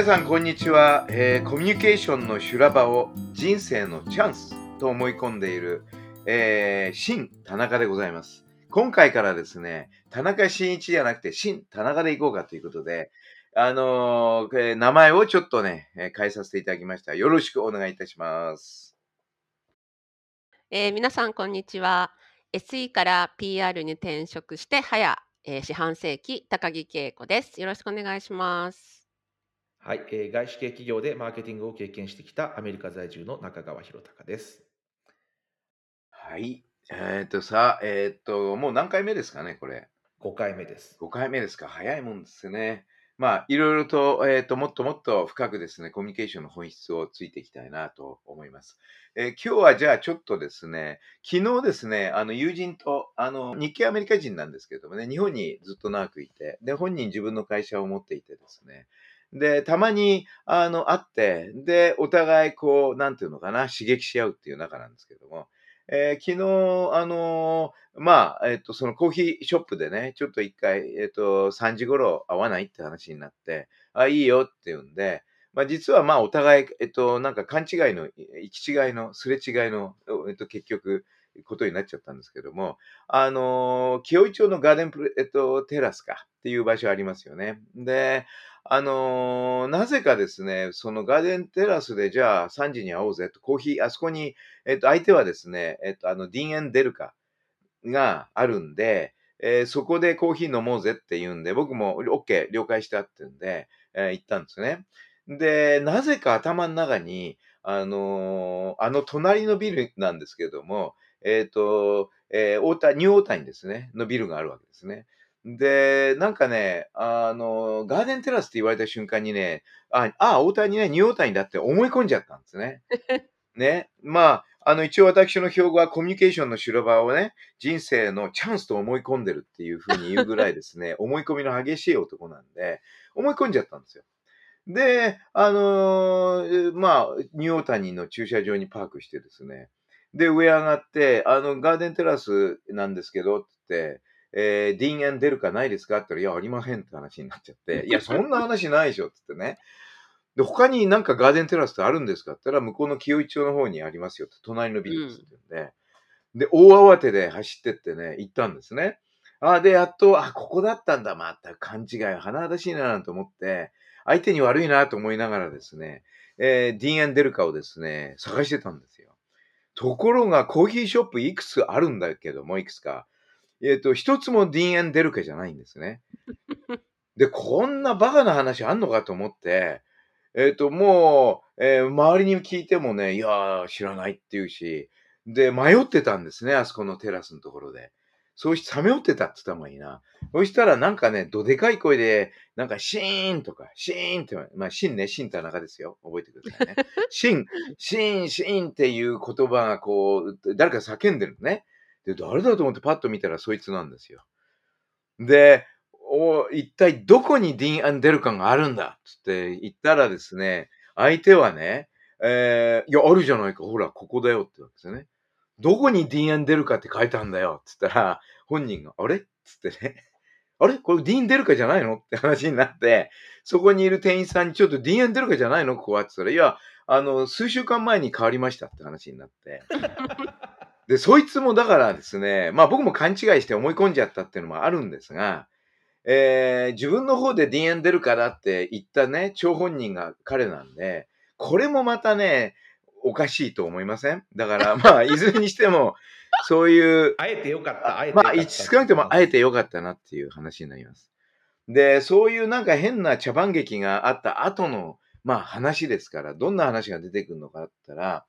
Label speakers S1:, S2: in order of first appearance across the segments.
S1: 皆さんこんにちは、えーコミュニケーションの修羅場を人生のチャンスと思い込んでいる、えー新田中でございます今回からですね田中真一じゃなくて新田中でいこうかということであのーえー名前をちょっとね、え変えさせていただきましたよろしくお願いいたします
S2: えー皆さん、こんにちは。SE から PR に転職して早、えー四半世紀、高木恵子です。よろしくお願いします。
S3: はい、えー外資系企業でマーケティングを経験してきたアメリカ在住の中川博隆です。
S1: はいえっ、とさえっ、ともう何回目ですかねこれ
S3: 5回目です。
S1: 5回目ですか早いもんですね。まあ、いろいろと、えっ、と、もっともっと深くですね、コミュニケーションの本質をついていきたいなと思います。えー今日はじゃあちょっとですね、昨日ですね、あの、友人と、あの、日系アメリカ人なんですけれどもね、日本にずっと長くいて、で、本人自分の会社を持っていてですね、で、たまに、あの、会って、で、お互い、こう、なんていうのかな、刺激し合うっていう仲なんですけども、えー昨日、あのーまあ、えっ、と、そのコーヒーショップでね、ちょっと一回、えっ、と、3時頃会わないって話になって、あ、いいよって言うんで、まあ実はまあお互い、えっと、なんか勘違いの、行き違いの、すれ違いの、えっと、結局、ことになっちゃったんですけども、あのー清井町のガーデンプレ、えっと、テラスかっていう場所ありますよね。で、あのーなぜかですね、そのガーデンテラスでじゃあ3時に会おうぜと、コーヒー、あそこに、えっと、相手はですね、えっと、あの、ディーンエンデルカがあるんで、えーそこでコーヒー飲もうぜって言うんで、僕も OK、了解したって言うんで、えー行ったんですね。で、なぜか頭の中に、あのーあの隣のビルなんですけれども、えっ、と、えー大田、ニューオータニですね、のビルがあるわけですね。で、なんかね、あの、ガーデンテラスって言われた瞬間にね、あ、あ、大谷ね、ニューオータニだって思い込んじゃったんですね。ね。まあ、あの、一応私の標語はコミュニケーションの修羅場をね、人生のチャンスと思い込んでるっていうふうに言うぐらいですね、思い込みの激しい男なんで、思い込んじゃったんですよ。で、あのーまあ、ニューオータニの駐車場にパークしてですね、で、上上がって、あの、ガーデンテラスなんですけど、って言って、えー、ディーンエン出るかないですか？って言ったら、いや、ありませんって話になっちゃって、いや、そんな話ないでしょって言ってね。で、他になんかガーデンテラスってあるんですかって言ったら、向こうの清井町の方にありますよって、隣のビルですって言うんで、で、大慌てで走ってってね、行ったんですね。あ、で、やっと、あ、ここだったんだ、また勘違い、甚だしいななんて思って、相手に悪いなと思いながらですね、えーディーンエンデルカをですね、探してたんですよ。ところが、コーヒーショップいくつあるんだけども、いくつか。えっ、と、一つもディーンエンデルカじゃないんですね。で、こんなバカな話あんのかと思って、えっ、と、もう、えー周りに聞いてもね、いやー、知らないって言うし、で、迷ってたんですね、あそこのテラスのところで。そうして、さめってたって言った方がいいな。そしたら、なんかね、どでかい声で、なんか、シーンとか、シーンって、まあ、シンね、シン田中ですよ。覚えてくださいね。シン、シン、シンっていう言葉がこう、誰か叫んでるのね。で、誰だと思ってパッと見たらそいつなんですよ。で、お一体どこにディーン・アンデルカンがあるんだつって言ったらですね、相手はね、えーいや、あるじゃないか、ほら、ここだよって言うんですよね。どこにディーン・アンデルカって書いたんだよつったら、本人が、あれつってね、あれ？これディーン・デルカじゃないの？って話になって、そこにいる店員さんにちょっとディーン・アンデルカじゃないの？ここはって言ったら、いや、あの、数週間前に変わりましたって話になって。で、そいつもだからですね、まあ僕も勘違いして思い込んじゃったっていうのもあるんですが、えー自分の方で DN 出るからって言ったね、張本人が彼なんで、これもまたね、おかしいと思いません？だから、まあ、いずれにしても、そういう、
S3: あえてよかった、あえてよか
S1: まあ。少なくともあえてよかったなっていう話になります。で、そういうなんか変な茶番劇があった後の、まあ話ですから、どんな話が出てくるのかって言ったら、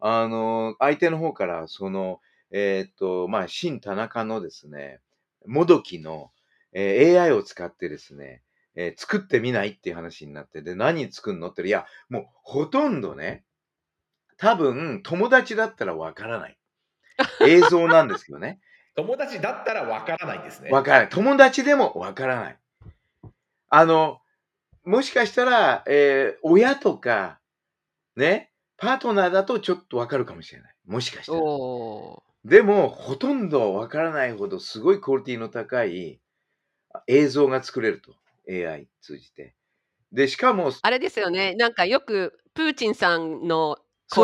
S1: あの、相手の方から、その、えーっと、まあ、新田中のですね、もどきの、えー AI を使ってですね、えー作ってみないっていう話になって、で、何作るのっていや、もうほとんどね、多分友達だったらわからない。映像なんですけどね。
S3: 友達だったらわからないですね。
S1: わからない。友達でもわからない。あの、もしかしたら、えー親とか、ね、パートナーだとちょっとわかるかもしれない。もしかしたら。
S2: お
S1: でも、ほとんどわからないほどすごいクオリティの高い映像が作れると。AI 通じて。で、しかも、
S2: あれですよね。なんかよくプーチンさんの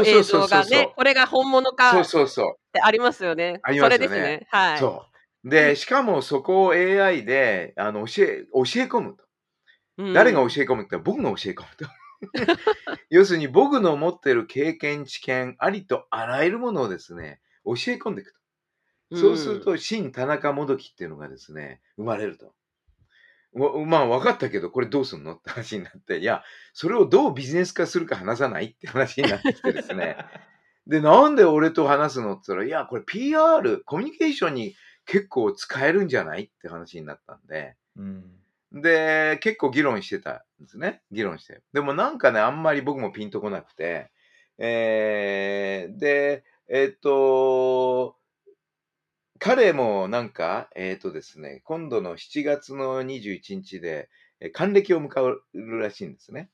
S2: 映像がね、これが本物
S1: そ
S2: かっ
S1: うそうそう。
S2: てありますよね。
S1: ありますよね
S2: それですね。はい。
S1: そう。で、しかもそこを AI であの教え教え込むと。
S2: うん
S1: 誰が教え込むって僕が教え込むと。要するに僕の持ってる経験、知見、ありとあらゆるものをですね、教え込んでいくと。そうすると、新田中もどきっていうのがですね、生まれると。わまあ分かったけど、これどうすんの？って話になって、いや、それをどうビジネス化するか話さないって話になってきてですね。で、なんで俺と話すのって言ったら、いや、これ PR、コミュニケーションに結構使えるんじゃない？って話になったんで、
S3: うん
S1: で、結構議論してたんですね。議論して。でもなんかね、あんまり僕もピンとこなくて、えー、で、えっと、彼もなんか、えっとですね、今度の7月の21日で、え還暦を迎えるらしいんですね。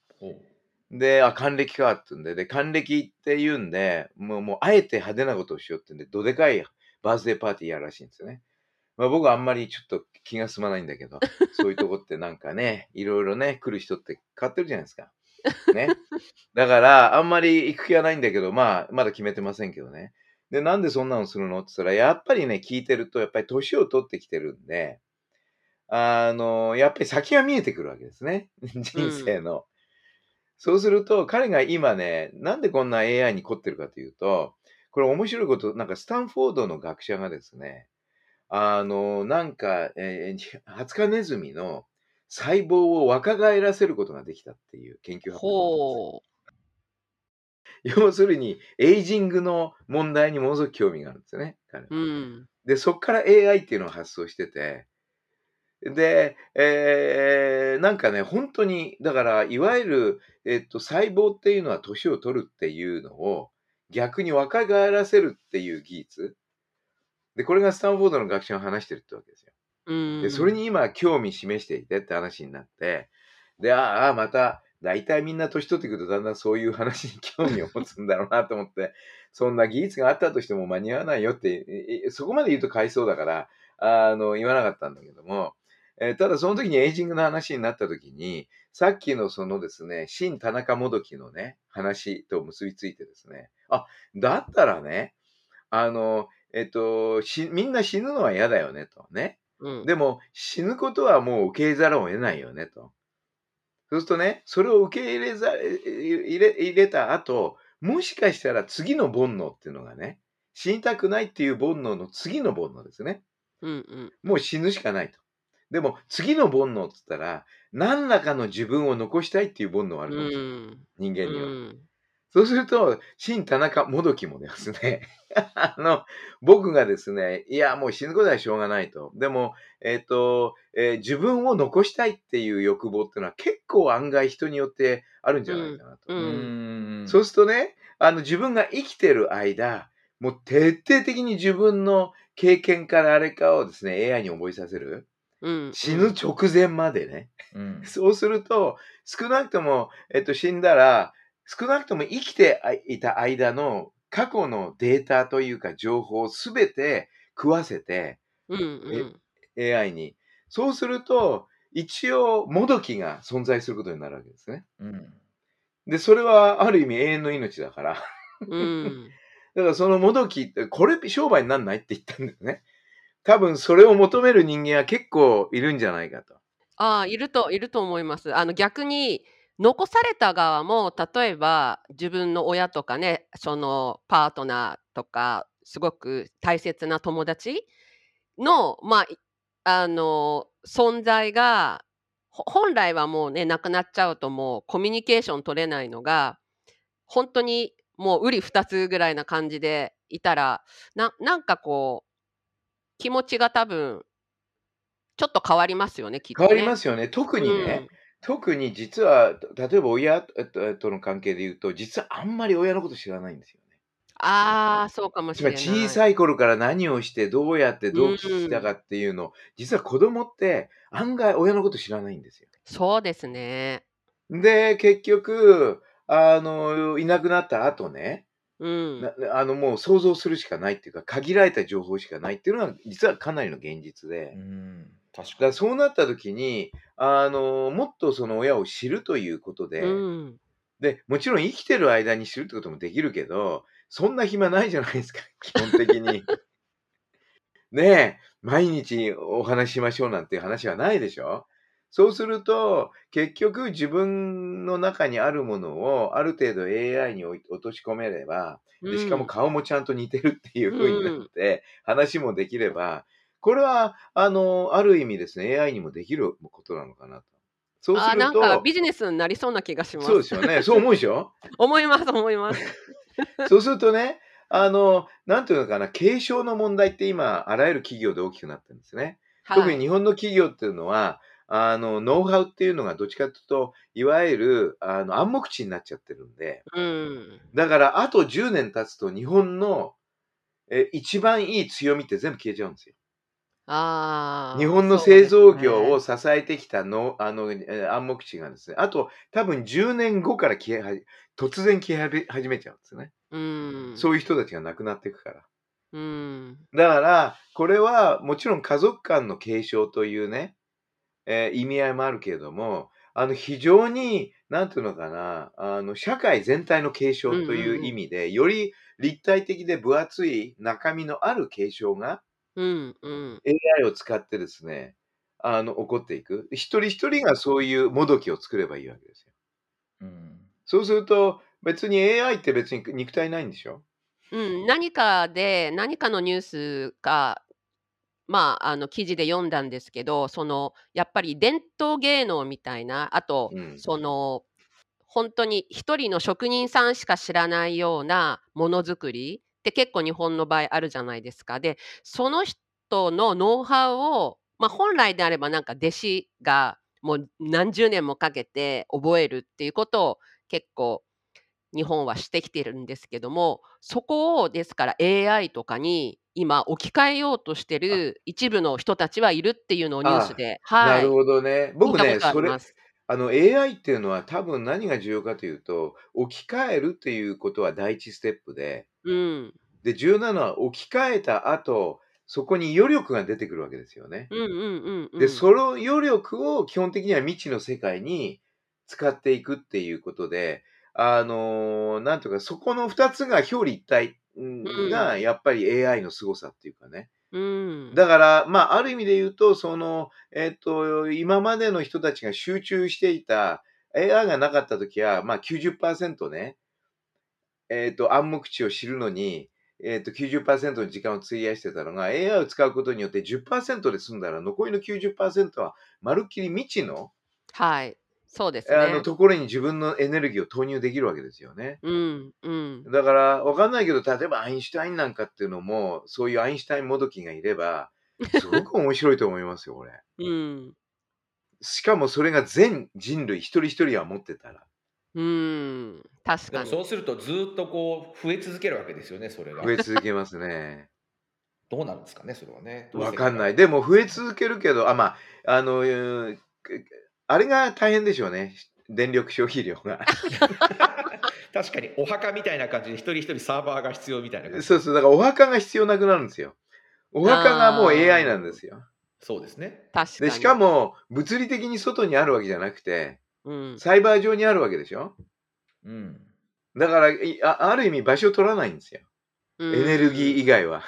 S1: で、あ、還暦かってんで、で、還暦って言うんで、もう、もう、あえて派手なことをしようってんで、どでかいバースデーパーティーやるらしいんですよね。まあ、僕はあんまりちょっと気が済まないんだけど、そういうとこってなんかね、いろいろね、来る人って変わってるじゃないですか。ね。だから、あんまり行く気はないんだけど、まあ、まだ決めてませんけどね。で、なんでそんなのするのって言ったら、やっぱりね、聞いてると、やっぱり年を取ってきてるんで、あの、やっぱり先が見えてくるわけですね。人生の。そうすると、彼が今ね、なんでこんな AI に凝ってるかというと、これ面白いこと、なんかスタンフォードの学者がですね、あの、なんか、えー、ハツカネズミの細胞を若返らせることができたっていう研究発表
S2: ほ
S1: 要するに、エイジングの問題にものすごく興味があるんですよね、彼。
S2: うん。
S1: で、そこから AI っていうのを発想してて、で、えーなんかね、本当に、だから、いわゆる、えっと、細胞っていうのは年を取るっていうのを逆に若返らせるっていう技術。で、これがスタンフォードの学者が話してるってわけですよ。
S2: うん。
S1: で、それに今興味示していてって話になって、で、ああ、また、大体みんな年取ってくるとだんだんそういう話に興味を持つんだろうなと思って、そんな技術があったとしても間に合わないよって、ええそこまで言うと買いそうだから、あの、言わなかったんだけども、えーただその時にエイジングの話になった時に、さっきのそのですね、新田中もどきのね、話と結びついてですね、あ、だったらね、あの、えっと、しみんな死ぬのは嫌だよねとね。
S2: うん。
S1: でも死ぬことはもう受け入れざるを得ないよねと。そうするとね、それを受け入れざ入れ入れた後、もしかしたら次の煩悩っていうのがね、死にたくないっていう煩悩の次の煩悩ですね。
S2: うんうん。
S1: もう死ぬしかないと。でも次の煩悩って言ったら、何らかの自分を残したいっていう煩悩があるかもしれない。
S2: うん。
S1: 人間には。
S2: うん
S1: そうすると、新田中もどきもですね、あの、僕がですね、いや、もう死ぬことはしょうがないと。でも、えっ、と、えー自分を残したいっていう欲望っていうのは結構案外人によってあるんじゃないかなと。
S2: うん
S1: そうするとね、あの、自分が生きてる間、もう徹底的に自分の経験からあれかをですね、AI に覚えさせる。
S2: うん。
S1: 死ぬ直前までね。
S3: うん
S1: そうすると、少なくとも、えっと、死んだら、少なくとも生きていた間の過去のデータというか情報をすべて食わせて
S2: うんうん。
S1: AI に。そうすると、一応、もどきが存在することになるわけですね。
S3: うん
S1: で、それはある意味永遠の命だから。
S2: うん。
S1: だからそのもどきって、これ商売になんないって言ったんだよね。多分それを求める人間は結構いるんじゃないかと。
S2: ああ、いるといると思います。あの逆に残された側も例えば自分の親とかね、そのパートナーとかすごく大切な友達のまあいあの存在がほ本来はもうねなくなっちゃうともうコミュニケーション取れないのが本当にもう瓜二つぐらいな感じでいたらななんかこう気持ちが多分ちょっと変わりますよね、きっと
S1: 変わりま
S2: ね。
S1: すよね。特
S2: う
S1: にね、
S2: ん。
S1: 特に実は、た例えば親との関係で言うと、実はあんまり親のこと知らないんですよね。
S2: ああ、そうかも
S1: つまり
S2: しれない。
S1: 小さい頃から何をして、どうやって
S2: う
S1: どうした
S2: ん。
S1: かっていうのを、実は子供って案外親のこと知らないんですよ。
S2: そうですね。
S1: で、結局、あの、いなくなった後ね、
S2: うん。
S1: ななあの、もう想像するしかないっていうか、限られた情報しかないっていうのは、実はかなりの現実
S4: う
S1: で。
S4: ん、確
S1: だか
S4: に。
S1: そうなった時に、あの、もっとその親を知るということ
S2: う
S1: で、
S2: ん。
S1: で、もちろん生きてる間に知るってこともできるけど、そんな暇ないじゃないですか、基本的に。ねえ、毎日お話ししましょうなんていう話はないでしょそうすると、結局自分の中にあるものをある程度 AI に落とし込めれば、
S2: う
S1: で、しかも
S2: ん。
S1: 顔もちゃんと似てるっていう風になっ
S2: うん。
S1: て、話もできれば、これは、あの、ある意味ですね、AI にもできることなのかなと。そうす
S2: ああ、
S1: る
S2: なんか
S1: と
S2: ビジネスになりそうな気がしま。
S1: そうですすよね。そう思うでしょ？
S2: 思います思います。
S1: そうするとね、あの、なんていうのかな、継承の問題って今、あらゆる企業で大きくなってるんですね。特
S2: はい。
S1: に日本の企業っていうのは、あの、ノウハウっていうのがどっちかというと、いわゆる、あの、暗黙知になっちゃってるんで、
S2: うん。
S1: だから、あと10年経つと日本の、え、一番いい強みって全部消えちゃうんですよ。日
S2: ああ、
S1: 本の製造業を
S2: ね。
S1: 支えてきたの、あの、え、暗黙知がですね、あと多分10年後から消え突然消え始めちゃうんですね。
S2: うん。
S1: そういう人たちが亡くなっていくから。
S2: うん。
S1: だから、これはもちろん家族間の継承というね、えー意味合いもあるけれども、あの、非常に、なんていうのかな、あの、社会全体の継
S2: う
S1: 承という。意味で、より立体的で分厚い中身のある継承が
S2: うんうん。
S1: AI を使ってですね、あの、起こっていく。一人一人がそういうもどきを作ればいいわけですよ。
S4: うん。
S1: そうすると、別に AI って別に肉体ないんでしょ？
S2: うん、何かで、何かのニュースか、まあ、あの、記事で読んだんですけど、その、やっぱり伝統芸能みたいな、あと、
S1: うん。
S2: その、本当に一人の職人さんしか知らないようなものづくりって結構日本の場合あるじゃないですか。で、その人のノウハウを、まあ、本来であればなんか弟子がもう何十年もかけて覚えるっていうことを結構日本はしてきてるんですけども、そこをですから AI とかに今置き換えようとして
S1: あ、
S2: る一部の人たちはいるっていうのをニュース
S1: あ
S2: で、はい、
S1: るほどね。僕ね、それ。あの AI っていうのは多分何が重要かというと、置き換えるっていうことは第一ステップで、
S2: うん。
S1: で、重要なのは置き換えた後、そこに余力が出てくるわけですよね。
S2: うんうんうん
S1: で、
S2: うん。
S1: その余力を基本的には未知の世界に使っていくっていうことで、あのーなんとか、そこの二つが表裏一体ん
S2: うん。
S1: が、やっぱり AI の凄さっていうかね。
S2: うん。
S1: だから、まあ、ある意味で言うと、その、えっと、今までの人たちが集中していた AI がなかったときは、まあ90%ね、えっと、暗黙知を知るのに、えっと、90%の時間を費やしてたのが、AI を使うことによって10%で済んだら、残りの90%は、まるっきり未知の、
S2: はい。そうです
S1: あの、
S2: ね。
S1: ところに自分のエネルギーを投入できるわけですよね。
S2: うんうん。
S1: だから、わかんないけど、例えばアインシュタインなんかっていうのも、そういうアインシュタインもどきがいれば、すごく面白いと思いますよ、これ。
S2: うん。
S1: しかもそれが全人類一人一人は持ってたら。
S2: うん。確
S4: で
S2: かに。
S4: もそうするとずっとこう増え続けるわけですよね、それが
S1: 増。え続けますね。
S4: どうなるんですかね、それはね。
S1: わかんない。
S4: が
S1: でも増え続けるけど、あ、まあ、あの、あれが大変でしょうね。電力消費量が。
S4: 確かにお墓みたいな感じで一人一人サーバーが必要みたいな感じ。
S1: そうそう。だからお墓が必要なくなるんですよ。お墓がもう AI なんですよ。
S4: そうですね。
S1: で、
S2: 確かに。
S1: しかも物理的に外にあるわけじゃなくて、
S2: うん。
S1: サイバー上にあるわけでしょ？
S4: うん。
S1: だから、いあある意味場所取らないんですよ。
S2: エ
S1: エネルギー以外は。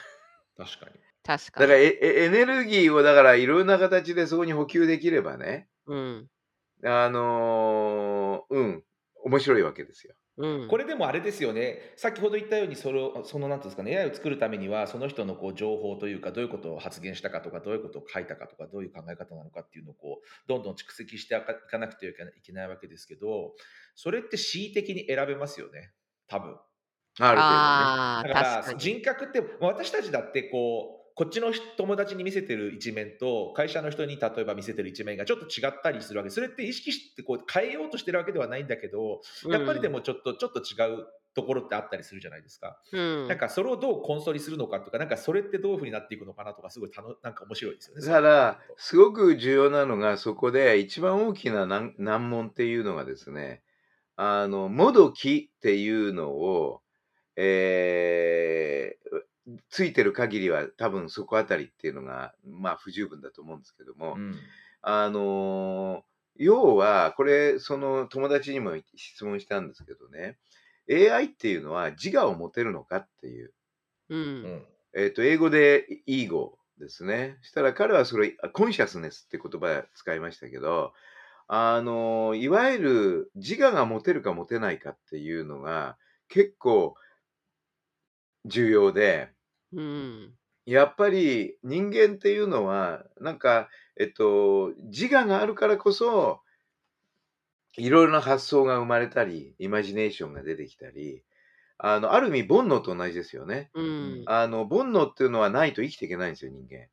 S4: 確かに。
S2: 確かに。
S1: だからエネルギーをだからいろんな形でそこに補給できればね、
S2: うん。
S1: あのーうん、面白いわけですよ。
S2: うん。
S4: これでもあれですよね、先ほど言ったようにその、そのなんていうんですかね、AI を作るためには、その人のこう情報というか、どういうことを発言したかとか、どういうことを書いたかとか、どういう考え方なのかっていうのをこうどんどん蓄積していかなくてはいけないいけないわけですけど、それって恣意的に選べますよね、多分
S1: ある程度ね。
S2: ああ、
S4: だから。人格って、私たちだってこう、こっちの友達に見せてる一面と会社の人に例えば見せてる一面がちょっと違ったりするわけそれって意識してこう変えようとしてるわけではないんだけどやっぱりでもちょっとちょっと違うところってあったりするじゃないですか。
S2: うん
S4: なんかそれをどうコンソリするのかとかなんかそれってどういうふうになっていくのかなとかすごいたのなんか面白いですよね。
S1: ただ、すごく重要なのが、そこで一番大きな難難問っていうのがですね、あの、もどきっていうのを、えーついてる限りは多分そこあたりっていうのが、まあ不十分だと思うんですけども、
S4: うん
S1: あの要は、これ、その友達にも質問したんですけどね、AI っていうのは自我を持てるのかっていう。
S2: う。
S4: うんん
S1: えっ、と、英語でイーゴですね。したら彼はそれ、コンシャスネスって言葉使いましたけど、あの、いわゆる自我が持てるか持てないかっていうのが結構重要で、
S2: うん。
S1: やっぱり人間っていうのは、なんか、えっと、自我があるからこそ、いろいろな発想が生まれたり、イマジネーションが出てきたり、あの、ある意味、煩悩と同じですよね。
S2: うん。
S1: あの、煩悩っていうのはないと生きていけないんですよ、人間。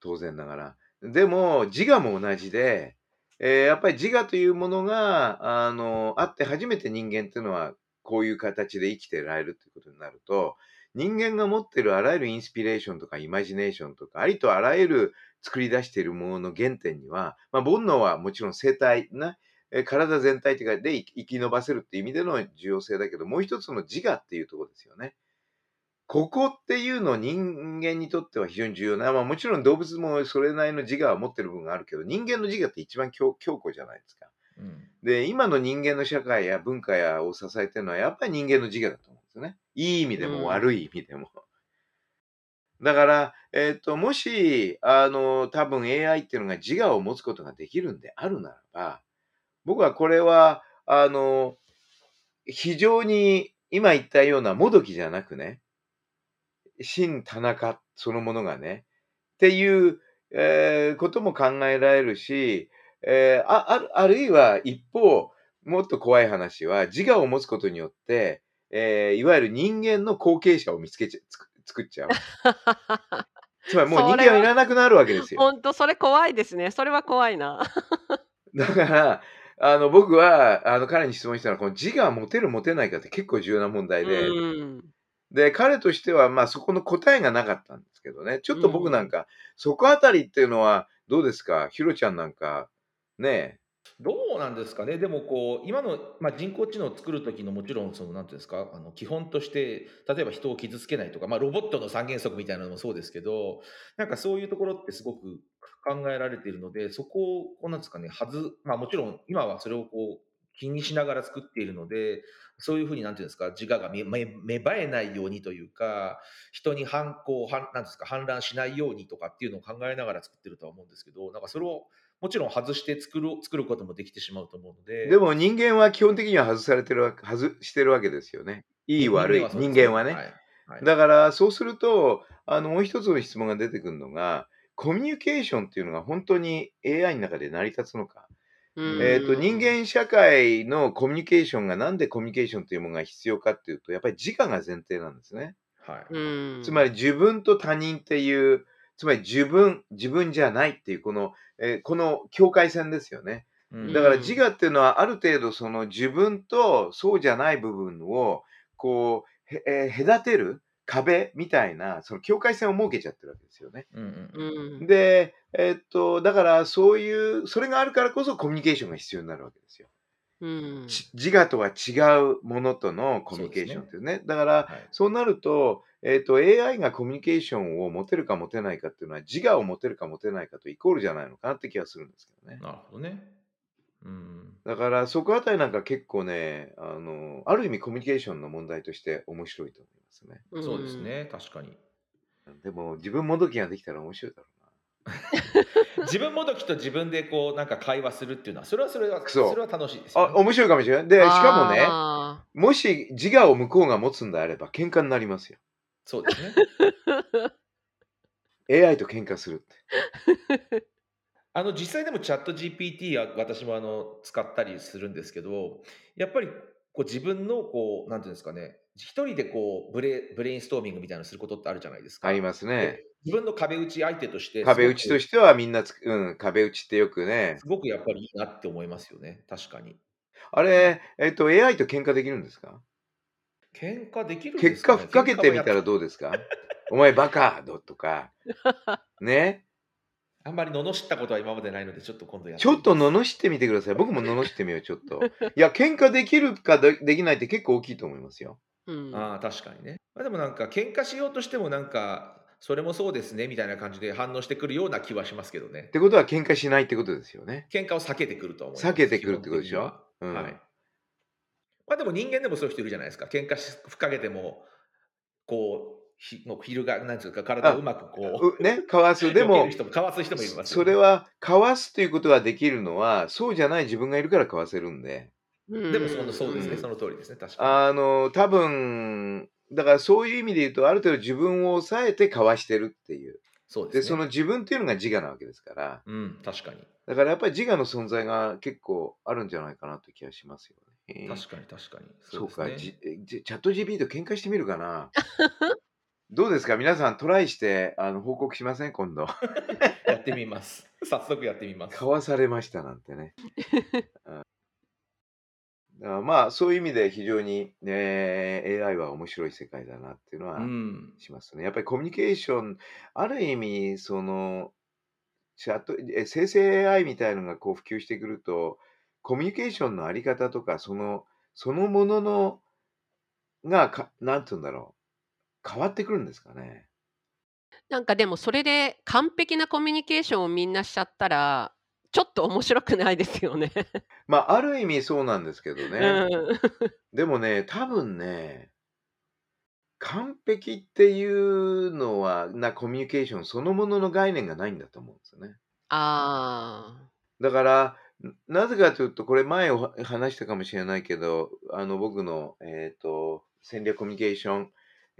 S1: 当然ながら。でも、自我も同じで、えーやっぱり自我というものが、あの、あって初めて人間っていうのは、こういう形で生きてられるっていうことになると、人間が持ってるあらゆるインスピレーションとかイマジネーションとか、ありとあらゆる作り出しているものの原点には、まあ、煩悩はもちろん生体な、体全体というかで生き延ばせるっていう意味での重要性だけど、もう一つの自我っていうところですよね。ここっていうの人間にとっては非常に重要な、まあもちろん動物もそれなりの自我は持ってる部分があるけど、人間の自我って一番強強固じゃないですか。で、今の人間の社会や文化やを支えてるのはやっぱり人間の自我だと思うんですね。いい意味でも悪い意味でも。だから、えっ、と、もし、あの、多分 AI っていうのが自我を持つことができるんであるならば、僕はこれは、あの、非常に今言ったようなもどきじゃなくね、新田中そのものがね、っていう、えーことも考えられるし、えーああるあるいは一方、もっと怖い話は、自我を持つことによって、えーいわゆる人間の後継者を見つけちゃつく作っちゃう。つまりもう人間はいらなくなるわけですよ。
S2: 本当それ怖いですね。それは怖いな。
S1: だから、あの僕はあの彼に質問したのは、この自我は持てる持てないかって結構重要な問題で、
S2: うん。
S1: で、彼としては、まあそこの答えがなかったんですけどね、ちょっと僕なんか、そこあたりっていうのはどうですか？ヒロちゃんなんか、ね
S4: どうなんですかね、でもこう今の、まあ、人工知能を作る時のもちろんそのなんていうんですかあの基本として例えば人を傷つけないとか、まあ、ロボットの三原則みたいなのもそうですけどなんかそういうところってすごく考えられているのでそこをこうなんですかねはず、まあ、もちろん今はそれをこう気にしながら作っているのでそういうふうになんていうんですか自我が芽芽生えないようにというか人に反抗反なんですか反乱しないようにとかっていうのを考えながら作ってるとは思うんですけどなんかそれをもちろん外して作る作ることもできてしまうと思うので
S1: でも人間は基本的には外されてるわけ、外してるわけですよね。いい悪い、人間はね。
S4: はいはい
S1: だから、そうすると、あの、もう一つの質問が出てくるのが、コミュニケーションっていうのが本当に AI の中で成り立つのか。
S2: うん
S1: えっ、と、人間社会のコミュニケーションがなんでコミュニケーションというものが必要かっていうと、やっぱり自我が前提なんですね。
S4: はい
S2: うん。
S1: つまり自分と他人っていう、つまり自分、自分じゃないっていう、この、えーこの境界線ですよね。
S4: うん
S1: だから自我っていうのはある程度その自分とそうじゃない部分をこう、へえー隔てる壁みたいなその境界線を設けちゃってるわけですよね。
S4: うんうん
S2: うん。
S1: で、えーっと、だからそういう、それがあるからこそコミュニケーションが必要になるわけですよ。
S2: うん。
S1: ち自我とは違うものとのコミュニケーションっていうね。だから、
S4: はい
S1: そうなると、えーっと、AI がコミュニケーションを持てるか持てないかっていうのは自我を持てるか持てないかとイコールじゃないのかなって気がするんですけどね。
S4: なるほどね。うん
S1: だからそこあたりなんか結構ね、あの、ある意味コミュニケーションの問題として面白いと思いますね。
S2: うん
S4: そうです。ね、確かに。
S1: でも自分もどきができたら面白いだろ
S4: 自分もどきと自分でこうなんか会話するっていうのは、それはそれは、
S1: そう
S4: それは楽しいです
S1: あ、面白いかもしれない。で、しかもね、
S2: あ
S1: もし自我を向こうが持つんであれば喧嘩になりますよ。
S4: そうですね。
S1: AI と喧嘩するって。
S4: あの実際でもチャット GPT は私もあの使ったりするんですけど、やっぱりこう自分のこうなんていうんですかね、一人でこうブレブレインストーミングみたいなのすることってあるじゃないですか。
S1: ありますね。
S4: で自分の壁打ち相手として
S1: 壁打ちと
S4: て
S1: してはみんなつく、うん、壁打ちってよくね
S4: す。ごくやっぱりいいなって思いますよね。確かに。
S1: あれ、えっと、AI と喧嘩できるんですか？
S4: 喧嘩できるんです
S1: 結
S4: か、ね、
S1: 果ふっかけてみたらどうですか？お前バカどとか。ね？
S4: ぱあんまり罵ったことは今までないので、ちょっと今度やって
S1: ちょっと罵ってみてください。僕も罵ってみよう、ちょっと。いや、喧嘩できるかでできないって結構大きいと思いますよ。
S2: うん
S4: ああ、確かにね。まあ、でもなんか、喧嘩しようとしてもなんか、それもそうですねみたいな感じで反応してくるような気はしますけどね
S1: っ。てことは喧嘩しないってことですよね。
S4: 喧嘩を避けてくると思います。
S1: 避けてくるってことでしょ？うん
S4: にははい。まあでも人間でもそういう人いるじゃないですか。喧嘩しふっかけても、こう、ひもうフィルが、なんていうか、体をうまくこう、
S1: うね、かわす。でも
S4: かわす人もいます
S1: それは、かわすということができるのは、そうじゃない自分がいるからかわせるんで。
S2: うん
S4: でもそのそうですね、
S1: うん
S4: その通りですね、確かに。
S1: あの、多分、だからそういう意味で言うと、ある程度自分を抑えてかわしてるっていう。で、
S4: そうですね。
S1: その自分っていうのが自我なわけですから。
S4: うん、確かに。
S1: だからやっぱり自我の存在が結構あるんじゃないかなという気がしますよね。
S4: 確かに、確かに。
S1: そうか、
S4: ですね
S1: じえじチャット GP と喧嘩してみるかな。どうですか？皆さんトライしてあの報告しません？今度。
S4: やってみます。早速やってみます。
S1: かわされましたなんてね。うんまあそういう意味で非常に、ね、AI は面白い世界だなっていうのは
S4: うん。
S1: しますね。やっぱりコミュニケーション、ある意味、その、チャット、え生成 AI みたいのがこう普及してくると、コミュニケーションのあり方とか、その、そのものの、がか、なんて言うんだろう、変わってくるんですかね？
S2: なんかでもそれで完璧なコミュニケーションをみんなしちゃったら、ちょっと面白くないですよね。
S1: まあ、ある意味そうなんですけど
S2: う
S1: ね。
S2: ん。
S1: でもね、多分ね、完璧っていうのは、なコミュニケーションそのものの概念がないんだと思うんですよね。
S2: ああ。
S1: だから、ななぜかというと、これ前お話したかもしれないけど、あの僕の、えー、と戦略コミュニケーションえ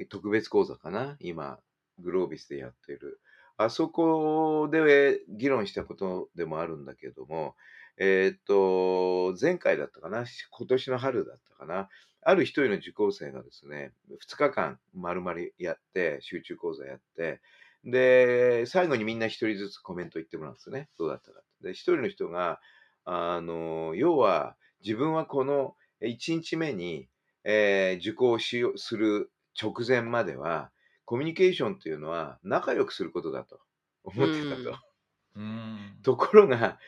S1: 特別講座かな、今、グロービスでやってる。あそこで議論したことでもあるんだけども、えっ、と、前回だったかな、今年の春だったかな、ある一人の受講生がですね、2日間丸々やって、集中講座やって、で、最後にみんな一人ずつコメント言ってもらうんですね。どうだったか。で、一人の人が、あの、要は、自分はこの1日目に、えー受講しよする直前までは、コミュニケーションというのは仲良くすることだと思ってたと。
S2: うん
S4: うん。
S1: ところが、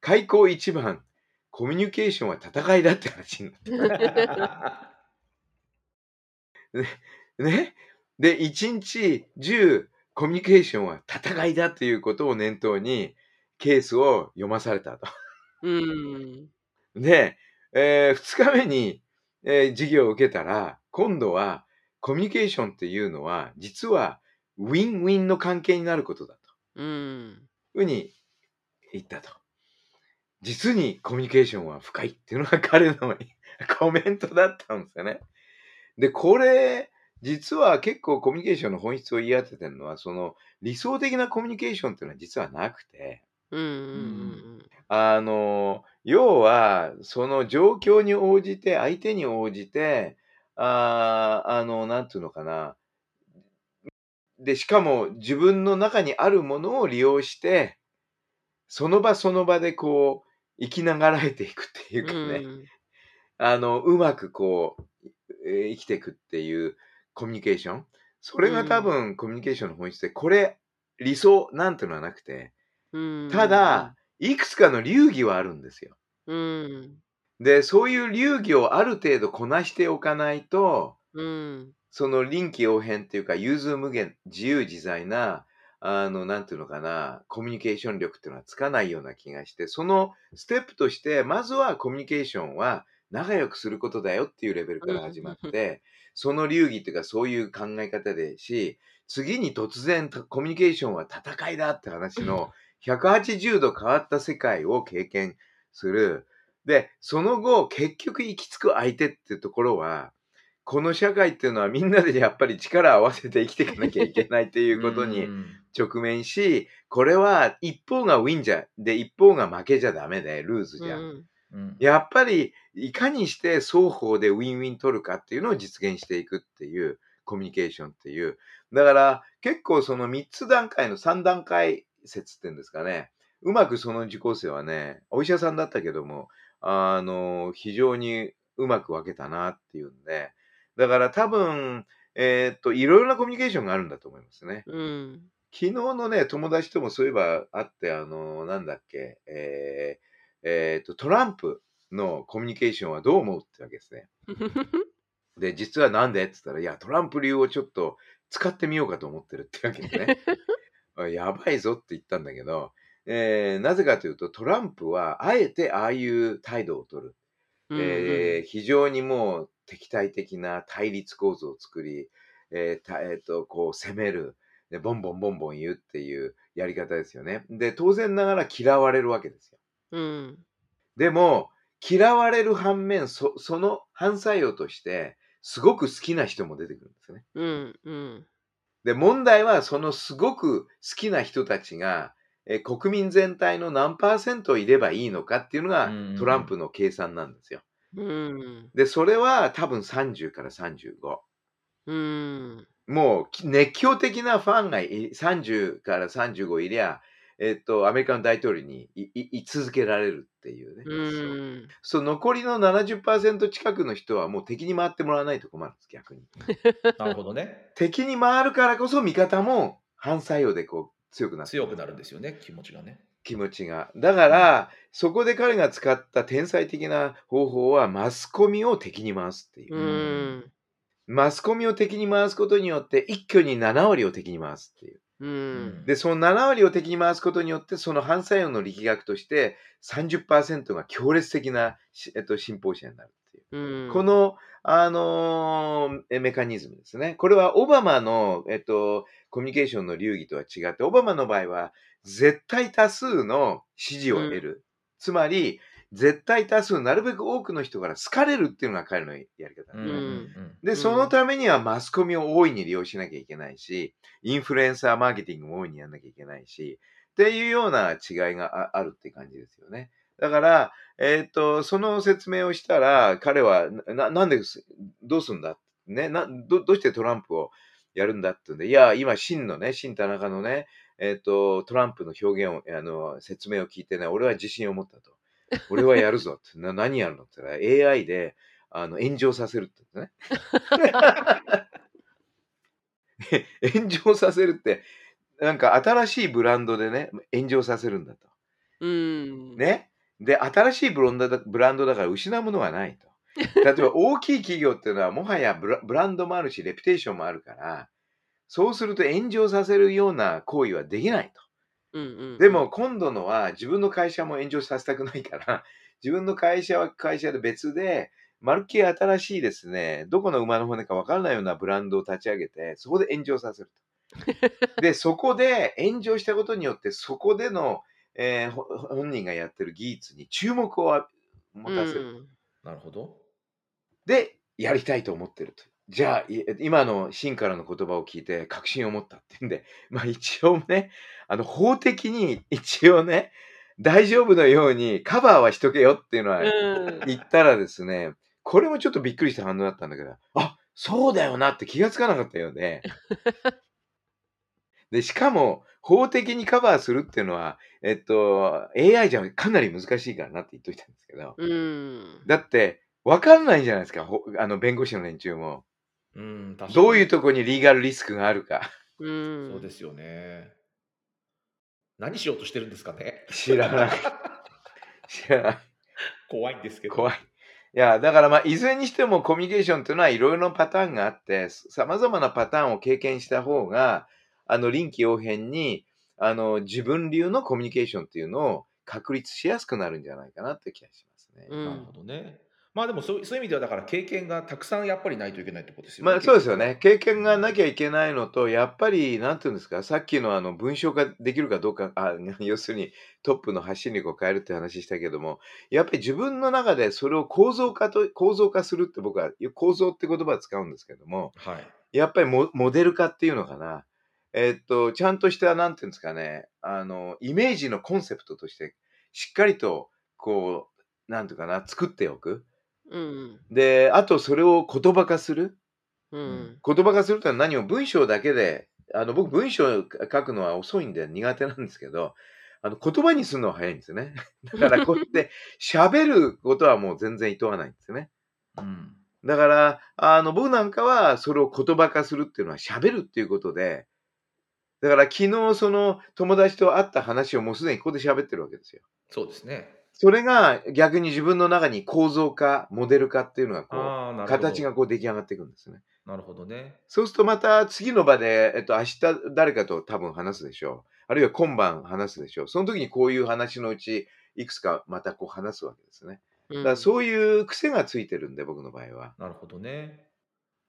S1: 開口一番、コミュニケーションは戦いだって話になって。ね。で、一日中、コミュニケーションは戦いだということを念頭に、ケースを読まされたと。
S2: うん。
S1: で、え2日目に、えー授業を受けたら、今度はコミュニケーションっていうのは、実はウィンウィンの関係になることだと。
S2: うん。
S1: ふうに言ったと。実にコミュニケーションは深いっていうのが彼の コメントだったんですよね。で、これ、実は結構コミュニケーションの本質を言い当ててるのは、その理想的なコミュニケーションっていうのは実はなくて、
S2: うんうん
S1: あの、要は、その状況に応じて、相手に応じて、あーあの、なんていうのかな。で、しかも自分の中にあるものを利用して、その場その場でこう、生きながらえていくっていうかね、
S2: うん
S1: あの、うまくこう、えー生きていくっていうコミュニケーション。それが多分コミュニケーションの本質で、これ、理想なんてのはなくて、
S2: うん
S1: ただ、いくつかの流儀はあるんですよ。
S2: うん
S1: で、そういう流儀をある程度こなしておかないと、
S2: うん。
S1: その臨機応変っていうか、融通無限、自由自在な、あの、なんていうのかな、コミュニケーション力っていうのはつかないような気がして、そのステップとして、まずはコミュニケーションは仲良くすることだよっていうレベルから始まって、その流儀っていうか、そういう考え方でし、次に突然コミュニケーションは戦いだって話の180度変わった世界を経験する。で、その後、結局行き着く相手っていうところは、この社会っていうのはみんなでやっぱり力を合わせて生きていかなきゃいけないということに
S4: うん
S1: 直面し、これは一方がウィンじゃ、で一方が負けじゃダメで、ルーズじゃ。
S2: うん
S4: うん
S1: やっぱりいかにして双方でウィンウィン取るかっていうのを実現していくっていうコミュニケーションっていう。だから結構その3つ段階の3段階説っていうんですかね。うまくその受講生はね、お医者さんだったけども、あの、非常にうまく分けたなっていうんで、だから多分、えーっと、いろいろなコミュニケーションがあるんだと思いますね。
S2: うん。
S1: 昨日のね、友達ともそういえばあって、あの、なんだっけ、えーえーと、トランプのコミュニケーションはどう思うってわけですね。で、実はなんでって言ったら、いや、トランプ流をちょっと使ってみようかと思ってるってわけですね。あやばいぞって言ったんだけど、えーなぜかというと、トランプはあえてああいう態度を取る。
S2: うん
S1: えー非常にもう敵対的な対立構造を作り、えーたえーとこう攻めるで、ボンボンボンボン言うっていうやり方ですよね。で、当然ながら嫌われるわけですよ。
S2: うん。
S1: でも、嫌われる反面、そその反作用として、すごく好きな人も出てくるんですよね。
S2: うん。うん。
S1: で、問題は、そのすごく好きな人たちが、えー国民全体の何パーセントいればいいのかっていうのが
S4: うん
S1: トランプの計算なんですよ。
S2: うん。
S1: で、それは多分30から35。
S2: うん。
S1: もうき熱狂的なファンがい30から35いりゃ、えっと、アメリカの大統領にいいい続けられるっていうね。
S2: う
S1: そう。
S2: ん。
S1: そう残りの70%近くの人はもう敵に回ってもらわないと困るんです、逆に。
S4: なるほどね。
S1: 敵に回るからこそ味方も反作用でこう強くなって
S4: 強くなるんですよね、気持ちがね。
S1: 気持ちが。だから、そこで彼が使った天才的な方法はマスコミを敵に回すっていう。
S2: うん。
S1: マスコミを敵に回すことによって一挙に7割を敵に回すっていう。
S2: うん。
S1: で、その7割を敵に回すことによって、その反作用の力学として30%が強烈的なし、えっと、信奉者になるっていう。
S2: うん。
S1: この、あのーえメカニズムですね。これはオバマの、えっと、コミュニケーションの流儀とは違って、オバマの場合は絶対多数の支持を得る。つまり、絶対多数、なるべく多くの人から好かれるっていうのが彼のやり方ね。
S2: うん。
S1: で、
S2: うん。
S1: そのためにはマスコミを大いに利用しなきゃいけないし、インフルエンサーマーケティングも大いにやんなきゃいけないし、っていうような違いがあるって感じですよね。だから、えっ、と、その説明をしたら、彼は、ななんで、どうすんだねなど、どうしてトランプをやるんだってんで、いや、今、真のね、真田中のね、えっ、と、トランプの表現を、あの、説明を聞いてね、俺は自信を持ったと。俺はやるぞって。な何やるのって言ったら、AI で、あの、炎上させるってね。炎上させるって、なんか新しいブランドでね、炎上させるんだと。
S2: うん。
S1: ね？で、新しいブランドだブランドだから失うものはないと。例えば大きい企業っていうのはもはやブラブランドもあるし、レピュテーションもあるから、そうすると炎上させるような行為はできないと。
S2: うんうん。
S1: でも、今度のは自分の会社も炎上させたくないから、自分の会社は会社で別で、まるっきり新しいですね、どこの馬の骨か分からないようなブランドを立ち上げて、そこで炎上させると。で、そこで炎上したことによって、そこでの、えーほ本人がやってる技術に注目を持たせる。
S2: うん
S4: なるほど。
S1: で、やりたいと思ってると。じゃあ、い今の真からの言葉を聞いて確信を持ったっていうんで、まあ一応ね、あの法的に一応ね、大丈夫のようにカバーはしとけよっていうのは
S2: うん。
S1: 言ったらですね、これもちょっとびっくりした反応だったんだけど、あそうだよなって気がつかなかったよね。で、しかも、法的にカバーするっていうのは、えっと、AI じゃかなり難しいからなって言っといたんですけど、
S2: うん。
S1: だって、わかんないじゃないですか、ほあの弁護士の連中も。
S4: うん、
S1: どういうとこにリーガルリスクがあるか
S2: うん。
S4: そうですよね。何しようとしてるんですかね。
S1: 知らない。知らない。
S4: 怖いんですけど。
S1: 怖い。いや、だからまあ、いずれにしてもコミュニケーションっていうのはいろいろなパターンがあって、様々なパターンを経験した方が、あの、臨機応変に、あの、自分流のコミュニケーションっていうのを確立しやすくなるんじゃないかなって気がしますね。
S2: うん
S4: なるほどね。まあでもそうそういう意味ではだから経験がたくさんやっぱりないといけないってことですよね。
S1: まあそうですよね。経験がなきゃいけないのと、やっぱり、なんていうんですか、さっきのあの文章化できるかどうか、あ 要するにトップの発信力を変えるって話したけども、やっぱり自分の中でそれを構造化と、構造化するって僕は構造って言葉を使うんですけども、
S4: はい。
S1: やっぱりモモデル化っていうのかな。えーっと、ちゃんとした、なんていうんですかね、あの、イメージのコンセプトとして、しっかりと、こう、なんていうかな、作っておく。
S2: うん。
S1: で、あとそれを言葉化する。
S2: うん。
S1: 言葉化するというのは何も文章だけで、あの僕文章を書くのは遅いんで苦手なんですけど、あの言葉にするのは早いんですよね。だからこうやって喋ることはもう全然厭わないんですよね。
S4: うん。
S1: だから、あの僕なんかはそれを言葉化するっていうのは喋るっていうことで、だから昨日その友達と会った話をもうすでにここで喋ってるわけですよ。
S4: そうですね。
S1: それが逆に自分の中に構造化、モデル化っていうのがこう。形がこう出来上がっていくんですね。
S4: なるほどね。
S1: そうするとまた次の場で、えっと、明日誰かと多分話すでしょう。あるいは今晩話すでしょう。その時にこういう話のうち、いくつかまたこう話すわけですね。
S2: う
S1: だからそういう癖がついてるんで、僕の場合は。
S4: なるほどね。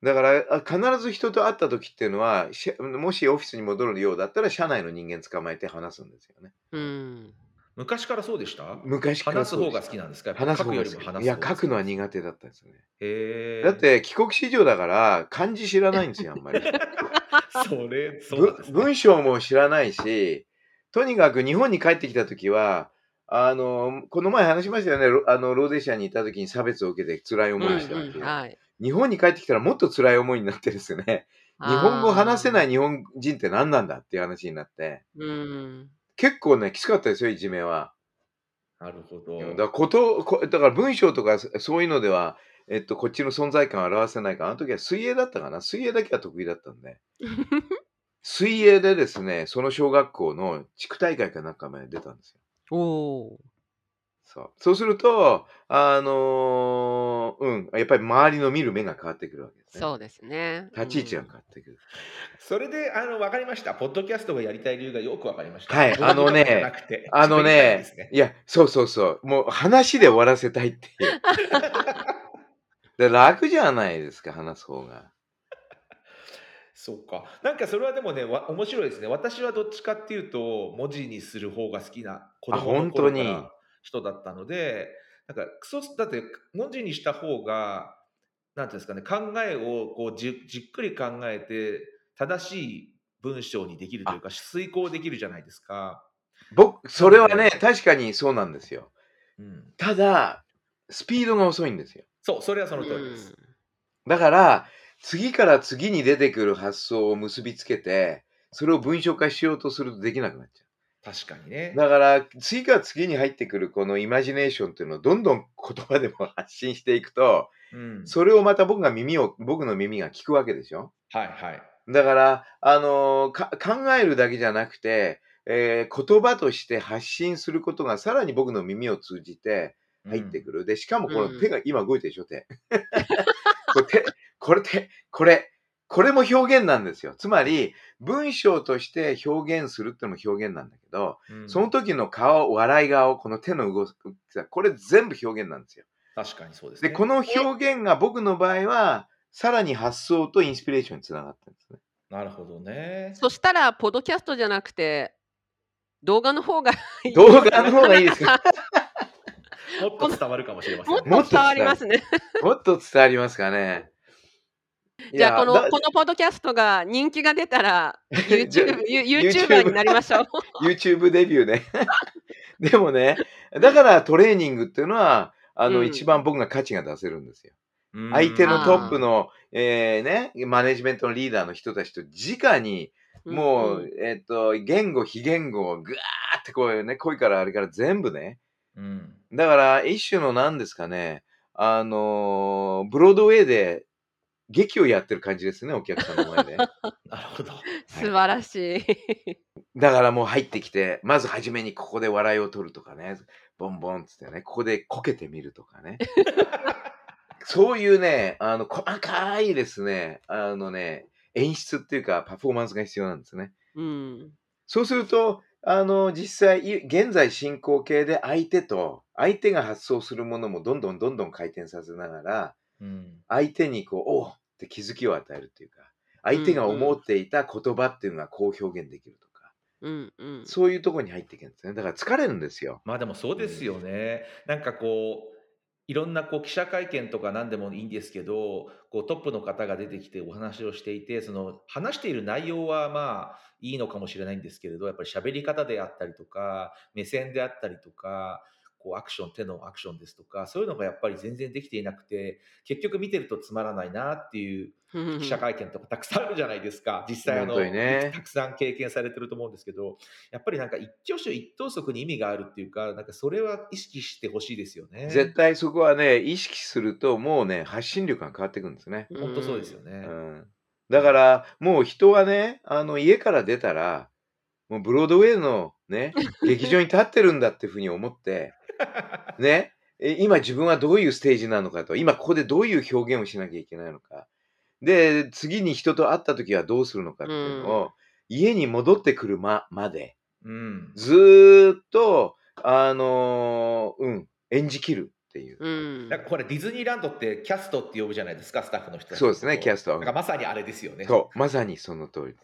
S1: だからあ必ず人と会った時っていうのは、しもしオフィスに戻るようだったら、社内の人間捕まえて話すんですよね。
S2: うん。
S4: 昔からそうでした？
S1: 昔から
S4: 話す方が
S1: そうでした
S4: 好きなんですか？やっぱ
S1: 話す方が好き。
S4: りも話す
S1: いや、書くのは
S4: 苦
S1: 苦手だったんですよね。
S4: へえ。
S1: だっ、て帰国子女だから漢字知らないんですよ、あんまり。
S4: それ、そうね。
S1: 文章も知らないし、とにかく日本に帰ってきたときは、あの、この前話しましたよね、ロあの、ローデシアにいたときに差別を受けて辛い思いをしたっていう。
S2: はい。
S1: 日本に帰ってきたらもっと辛い思いになってですね、日本語話せない日本人って何なんだっていう話になって、
S2: うん。
S1: 結構ね、きつかったですよ、いじめは。
S4: なるほど。
S1: だからこと、こだから文章とかそそういうのでは、えっと、こっちの存在感を表せないから、あの時は水泳だったかな水泳だけは得意だったんで。水泳でですね、その小学校の地区大会かなんかまで出たんですよ。
S2: おお
S1: そうそうすると、あのーうん、やっぱり周りの見る目が変わってくるわけです
S2: ー。
S1: ね。
S2: そうですね。
S1: 立ち位置が変わってくる。
S4: それで、あの、わかりました。ポッドキャストがやりたい理由がよくわかりました。
S1: はいあのね
S4: じゃなくて
S1: あのね
S4: ですね、
S1: いや、そうそうそう、もう話で終わらせたいっていう。で楽じゃないですか、話す方が。
S4: そうか。なんかそれはでもね、わ面白いですね。私はどっちかっていうと、文字にする方が好きな子供の
S1: 本当に
S4: 頃から人だったので、なんか、クソだって文字にした方が、なんていうんですかね、考えをこうじじっくり考えて、正しい文章にできるというか、遂行できるじゃないですか。
S1: 僕、それはね確かにそうなんですよ。
S4: うん、
S1: ただ、スピードが遅いんですよ。
S4: そう、それはその通りです。
S1: だから、次から次に出てくる発想を結びつけて、それを文章化しようとするとできなくなっちゃ
S4: 確かにね
S1: う。。だから、次から次に入ってくるこのイマジネーションっていうのをどんどん言葉でも発信していくと、
S4: うん、
S1: それをまた僕が耳を、僕の耳が聞くわけでしょ？
S4: はいはい。
S1: だから、あの考えるだけじゃなくて、えー言葉として発信することがさらに僕の耳を通じて入ってくる。で、しかもこ
S2: うん
S1: の手が今動いてるでしょ、手。これ手、これ手、これ、これも表現なんですよ。つまり、文章として表現するってのも表現なんだけど、
S4: うん
S1: その時の顔、笑い顔、この手の動き、これ全部表現なんですよ。
S4: 確かにそうですね。
S1: で、この表現が僕の場合は、さらに発想とインスピレーションにつながってるんですね。
S4: なるほどね。
S2: そしたら、ポッドキャストじゃなくて、動画の方がいい
S1: 動画の方がいいですよ。
S4: もっと伝わるかもしれません
S2: もっ
S4: ね。
S2: と伝わりますね。
S1: もっと伝わりますかね。
S2: じゃあこの、このポッドキャストが人気が出たら、YouTube、ユ YouTuber になりましょう。
S1: YouTube デビューね。でもね、だからトレーニングっていうのは、あの、
S2: うん
S1: 一番僕が価値が出せるんですよ。
S4: うん
S1: 相手のトップの、えーね、マネジメントのリーダーの人たちと直に、もう、
S2: ん
S1: えっ、と、言語、非言語をぐわーってこうね、声からあれから全部ね。
S4: うん
S1: だから、一種の何ですかね、あのーブロードウェイで劇をやってる感じですね、お客さんの前で。
S4: なるほど。
S2: 素晴らしい。
S1: だからもう入ってきて、まず初めにここで笑いを取るとかね、ボンボンっつってね、ここでこけてみるとかね。そういうね、あの、細かいですね、あのね、演出っていうかパフォーマンスが必要なんですね。
S2: うん。
S1: そうすると、あの、実際、い現在進行形で相手と、相手が発想するものもどんどんどんどん回転させながら、
S4: うん
S1: 相手にこう、おうって気づきを与えるっていうか、相手が思っていた言葉っていうのがこう表現できるとか、
S2: うんうん。
S1: そういうところに入っていくんですね。だから疲れるんですよ。
S4: まあでもそうですよね。なんかこう、いろんなこう記者会見とか何でもいいんですけど、こうトップの方が出てきてお話をしていて、その話している内容はまあいいのかもしれないんですけれど、やっぱり喋り方であったりとか、目線であったりとか、こうアクション手のアクションですとかそういうのがやっぱり全然できていなくて結局見てるとつまらないなっていう
S2: うん
S4: 記者会見とかたくさんあるじゃないですか実際あの、
S1: ね
S4: たくさん経験されてると思うんですけどやっぱりなんか一挙手一投足に意味があるっていうかなんかそれは意識してほしいですよね。
S1: 絶対そこはね、意識すると、もうね、発信力が変わってくるんですね。
S4: 本当そうですよ
S1: う
S4: ね。
S1: ん。だから、もう人はね、あの、家から出たら、もうブロードウェイのね、劇場に立ってるんだっていうふうに思って、ね、え今自分はどういうステージなのかと、今ここでどういう表現をしなきゃいけないのか。で、次に人と会った時はどうするのかっていうのを、家に戻ってくるままで、
S4: うん、
S1: ずーっと、あのーうん、演じきるっていう。
S2: うん
S4: なんかこれディズニーランドってキャストって呼ぶじゃないですかスタッフの人たち
S1: そうですねキャスト
S4: なんかまさにあれですよね。
S1: そう、まさにその通り。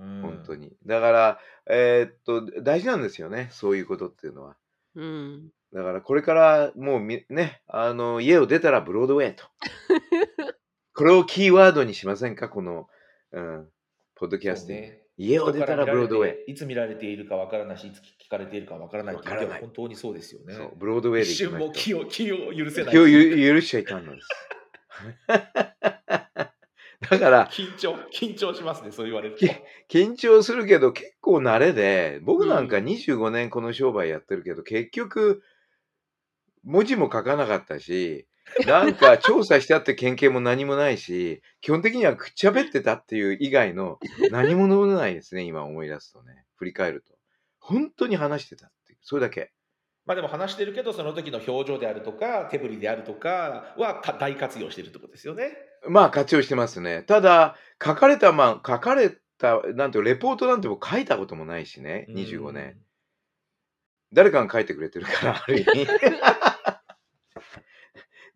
S4: うん
S1: 本当に。だから、えーっと、大事なんですよね、そういうことっていうのは。
S2: うん
S1: だから、これからもうみね、あの、家を出たらブロードウェイと。これをキーワードにしませんか、この、うん、ポッドキャストに。
S4: そうね
S1: 家を出たらブロードウェイ。
S4: いつ見られているかわからないしいつ聞かれているかわからないっていう
S1: わからない
S4: でも本当にそうですよね。
S1: そう、ブロードウェイで
S4: 一瞬も気を気を許せない。
S1: 気をゆ許しちゃいかんのです。だから、
S4: 緊張緊張しますねそう言われると。
S1: き緊張するけど結構慣れで、僕なんか
S2: うん
S1: 25年この商売やってるけど、結局、文字も書かなかったし、なんか調査したって県警も何もないし、基本的にはくっちゃべってたっていう以外の何ものもないですね、今思い出すとね。振り返ると。本当に話してたっていう、それだけ。
S4: まあでも話してるけどその時の表情であるとか手振りであるとかはか大活用してるってことですよね。
S1: まあ活用してますね。ただ、書かれた、まあ、書かれた、なんていうレポートなんて僕書いたこともないしね、25年。誰かが書いてくれてるから、ある意味。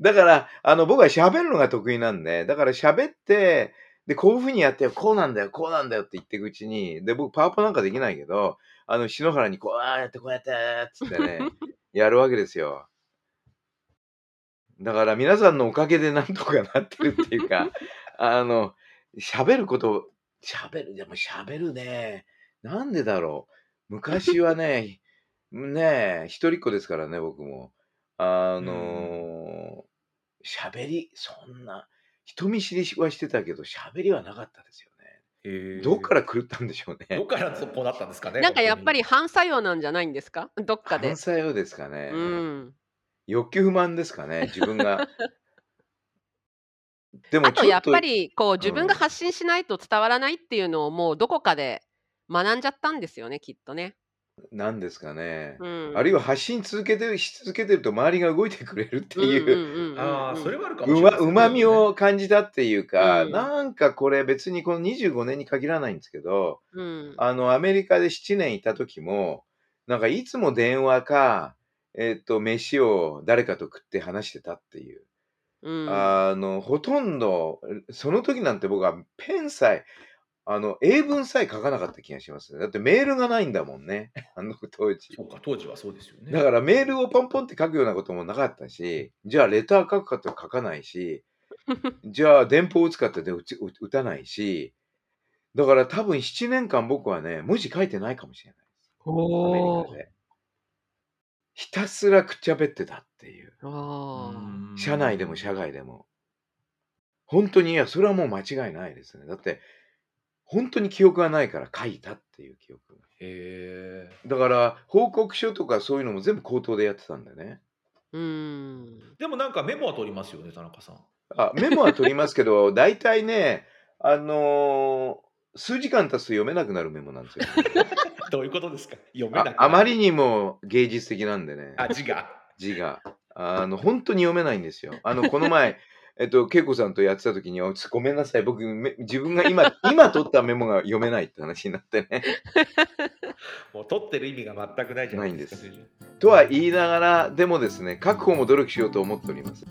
S1: だから、あの、僕は喋るのが得意なんで、だから喋って、で、こういうふうにやってよ、こうなんだよ、こうなんだよって言っていくうちに、で、僕、パワポなんかできないけど、あの、篠原にこう、ああやって、こうやって、つってね、やるわけですよ。だから、皆さんのおかげでなんとかなってるっていうか、あの、喋ること、喋る、でも喋るね。なんでだろう。昔はね、ねえ、一人っ子ですからね、僕も。あのー、喋り、そんな、人見知りはしてたけど、喋りはなかったですよね。どっからら狂ったんでしょうね。
S4: どっからそこうなったんですかね。
S2: なんかやっぱり
S4: 本
S2: 反作用なんじゃないんですか？どっかで
S1: 反。作用ですかね。
S2: うん、
S1: 欲求不満ですかね、自分が。でも
S2: あとやっぱ
S1: り、
S2: りこう自分が
S1: うん
S2: 発信しないと伝わらないっていうのをもうどこかで学んじゃったんですよねきっとね。
S1: なんですかね。
S2: うん、
S1: あるいは発信続けてるし続けてると周りが動いてくれるっていう、
S2: うんうんうんうん
S4: 当にああそれはあるかも
S1: うま
S4: しれないですね、
S1: うまみを感じたっていうか、
S2: うん。
S1: なんかこれ別にこの25年に限らないんですけど、
S2: うん。
S1: あのアメリカで7年いた時も、なんかいつも電話か、えっ、と、飯を誰かと食って話してたっていう。
S2: うん
S1: あの、ほとんど、その時なんて僕はペンさえ、あの、英文さえ書かなかった気がしますね。だってメールがないんだもんね。あの当時。
S4: そうか当時はそうですよね。
S1: だからメールをポンポンって書くようなこともなかったし、じゃあレター書くかって書かないし、じゃあ電報打つかって打ち打打たないし、だから多分7年間僕はね、文字書いてないかもしれない
S2: お
S1: リカで。ひたすらくっちゃべってたっていう。
S2: あー
S1: 社内でも社外でも。本当に、いや、それはもう間違いないですね。だって、本当に記憶がないから書いたっていう記憶が。
S4: へえ。
S1: だから、報告書とかそういうのも全部口頭でやってたんだよね。
S2: うん
S4: でもなんかメモは取りますよね田中さん。
S1: あメモは取りますけど、大体ね、あのー数時間経つと読めなくなるメモなんですよ。
S4: どういうことですか？読めなく
S1: ああまりにも芸術的なんでね、
S4: あ字が。
S1: 字が。あの、本当に読めないんですよ。あの、この前、えっと、恵子さんとやってた時に、ごめんなさい、僕、め自分が今、今取ったメモが読めないって話になってね。
S4: もう取ってる意味が全くないじゃないですか。
S1: ないんとは言いながら、でもですね、確保も努力しようと思っております。